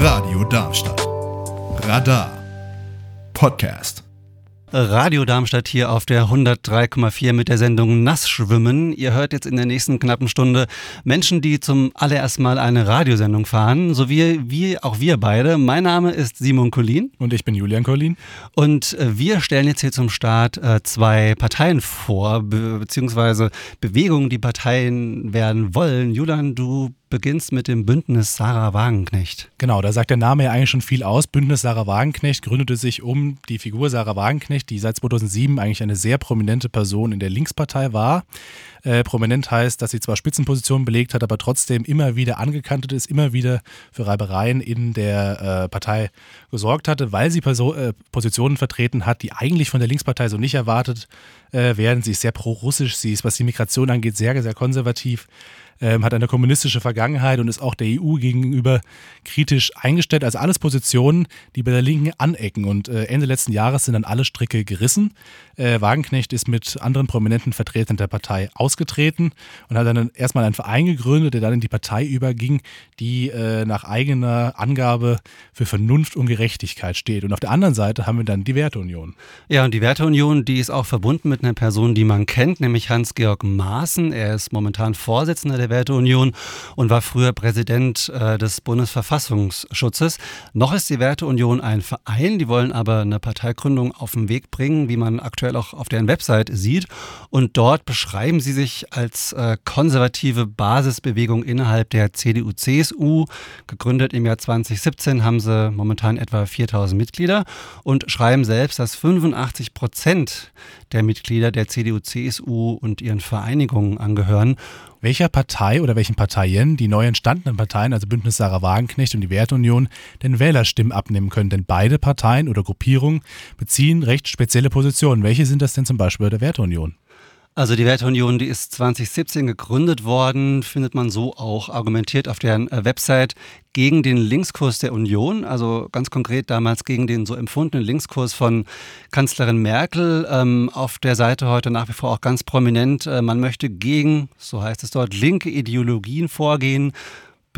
Radio Darmstadt. Radar. Podcast. Radio Darmstadt hier auf der 103,4 mit der Sendung Nassschwimmen. Ihr hört jetzt in der nächsten knappen Stunde Menschen, die zum allerersten Mal eine Radiosendung fahren, so wie, wie auch wir beide. Mein Name ist Simon Collin. Und ich bin Julian Collin. Und äh, wir stellen jetzt hier zum Start äh, zwei Parteien vor, be beziehungsweise Bewegungen, die Parteien werden wollen. Julian, du beginnst mit dem Bündnis Sarah Wagenknecht. Genau, da sagt der Name ja eigentlich schon viel aus. Bündnis Sarah Wagenknecht gründete sich um die Figur Sarah Wagenknecht, die seit 2007 eigentlich eine sehr prominente Person in der Linkspartei war. Äh, prominent heißt, dass sie zwar Spitzenpositionen belegt hat, aber trotzdem immer wieder angekantet ist, immer wieder für Reibereien in der äh, Partei gesorgt hatte, weil sie Perso äh, Positionen vertreten hat, die eigentlich von der Linkspartei so nicht erwartet äh, werden. Sie ist sehr pro-russisch, sie ist, was die Migration angeht, sehr, sehr konservativ ähm, hat eine kommunistische Vergangenheit und ist auch der EU gegenüber kritisch eingestellt. Also alles Positionen, die bei der Linken anecken. Und äh, Ende letzten Jahres sind dann alle Stricke gerissen. Äh, Wagenknecht ist mit anderen prominenten Vertretern der Partei ausgetreten und hat dann erstmal einen Verein gegründet, der dann in die Partei überging, die äh, nach eigener Angabe für Vernunft und Gerechtigkeit steht. Und auf der anderen Seite haben wir dann die Werteunion. Ja, und die Werteunion, die ist auch verbunden mit einer Person, die man kennt, nämlich Hans-Georg Maaßen. Er ist momentan Vorsitzender der Werteunion und war früher Präsident äh, des Bundesverfassungsschutzes. Noch ist die Werteunion ein Verein, die wollen aber eine Parteigründung auf den Weg bringen, wie man aktuell auch auf deren Website sieht. Und dort beschreiben sie sich als äh, konservative Basisbewegung innerhalb der CDU-CSU. Gegründet im Jahr 2017 haben sie momentan etwa 4000 Mitglieder und schreiben selbst, dass 85 Prozent der Mitglieder der CDU-CSU und ihren Vereinigungen angehören welcher Partei oder welchen Parteien die neu entstandenen Parteien, also Bündnis Sarah Wagenknecht und die Werteunion, den Wählerstimmen abnehmen können. Denn beide Parteien oder Gruppierungen beziehen recht spezielle Positionen. Welche sind das denn zum Beispiel bei der Werteunion? Also die Werteunion, die ist 2017 gegründet worden, findet man so auch argumentiert auf deren äh, Website gegen den Linkskurs der Union, also ganz konkret damals gegen den so empfundenen Linkskurs von Kanzlerin Merkel. Ähm, auf der Seite heute nach wie vor auch ganz prominent, äh, man möchte gegen, so heißt es dort, linke Ideologien vorgehen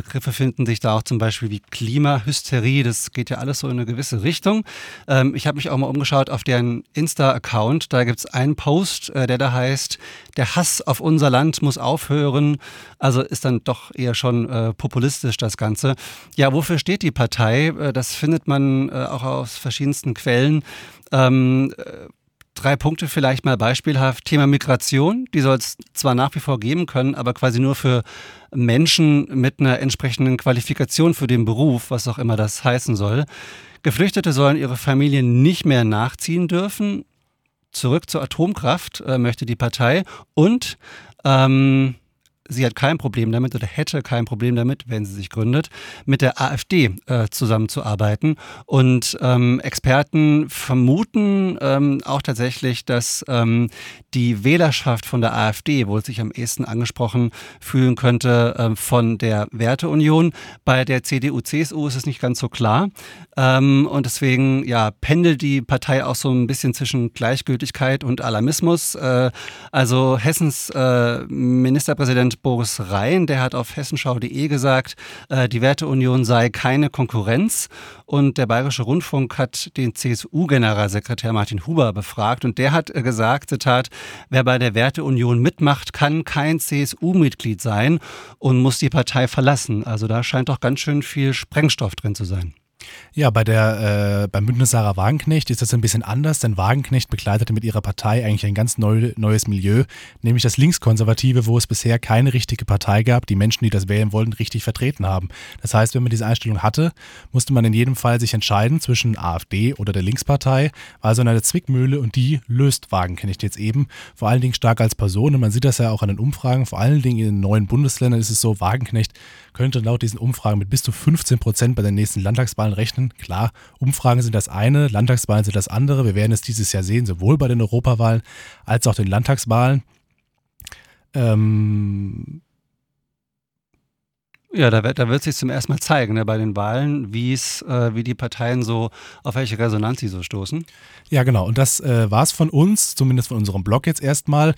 Begriffe finden sich da auch zum Beispiel wie Klimahysterie. Das geht ja alles so in eine gewisse Richtung. Ähm, ich habe mich auch mal umgeschaut auf deren Insta-Account. Da gibt es einen Post, äh, der da heißt, der Hass auf unser Land muss aufhören. Also ist dann doch eher schon äh, populistisch das Ganze. Ja, wofür steht die Partei? Äh, das findet man äh, auch aus verschiedensten Quellen. Ähm, äh, drei Punkte vielleicht mal beispielhaft. Thema Migration, die soll es zwar nach wie vor geben können, aber quasi nur für Menschen mit einer entsprechenden Qualifikation für den Beruf, was auch immer das heißen soll. Geflüchtete sollen ihre Familien nicht mehr nachziehen dürfen. Zurück zur Atomkraft äh, möchte die Partei. Und ähm, sie hat kein Problem damit oder hätte kein Problem damit, wenn sie sich gründet, mit der AfD äh, zusammenzuarbeiten. Und ähm, Experten vermuten ähm, auch tatsächlich, dass ähm, die Wählerschaft von der AfD wohl sich am ehesten angesprochen fühlen könnte äh, von der Werteunion. Bei der CDU-CSU ist es nicht ganz so klar. Ähm, und deswegen ja, pendelt die Partei auch so ein bisschen zwischen Gleichgültigkeit und Alarmismus. Äh, also Hessens äh, Boris Rhein, der hat auf hessenschau.de gesagt, äh, die Werteunion sei keine Konkurrenz. Und der Bayerische Rundfunk hat den CSU-Generalsekretär Martin Huber befragt und der hat äh, gesagt, Zitat, wer bei der Werteunion mitmacht, kann kein CSU-Mitglied sein und muss die Partei verlassen. Also da scheint doch ganz schön viel Sprengstoff drin zu sein. Ja, bei der, äh, beim Bündnis Sarah Wagenknecht ist das ein bisschen anders, denn Wagenknecht begleitete mit ihrer Partei eigentlich ein ganz neu, neues Milieu, nämlich das Linkskonservative, wo es bisher keine richtige Partei gab, die Menschen, die das wählen wollten, richtig vertreten haben. Das heißt, wenn man diese Einstellung hatte, musste man in jedem Fall sich entscheiden zwischen AfD oder der Linkspartei, war also eine Zwickmühle und die löst Wagenknecht jetzt eben, vor allen Dingen stark als Person und man sieht das ja auch an den Umfragen, vor allen Dingen in den neuen Bundesländern ist es so, Wagenknecht könnte laut diesen Umfragen mit bis zu 15 Prozent bei den nächsten Landtagswahlen rechnen. Klar, Umfragen sind das eine, Landtagswahlen sind das andere. Wir werden es dieses Jahr sehen, sowohl bei den Europawahlen als auch den Landtagswahlen. Ähm, ja, da wird, da wird sich zum ersten Mal zeigen ne, bei den Wahlen, wie es, äh, wie die Parteien so, auf welche Resonanz sie so stoßen. Ja, genau. Und das äh, war es von uns, zumindest von unserem Blog jetzt erstmal.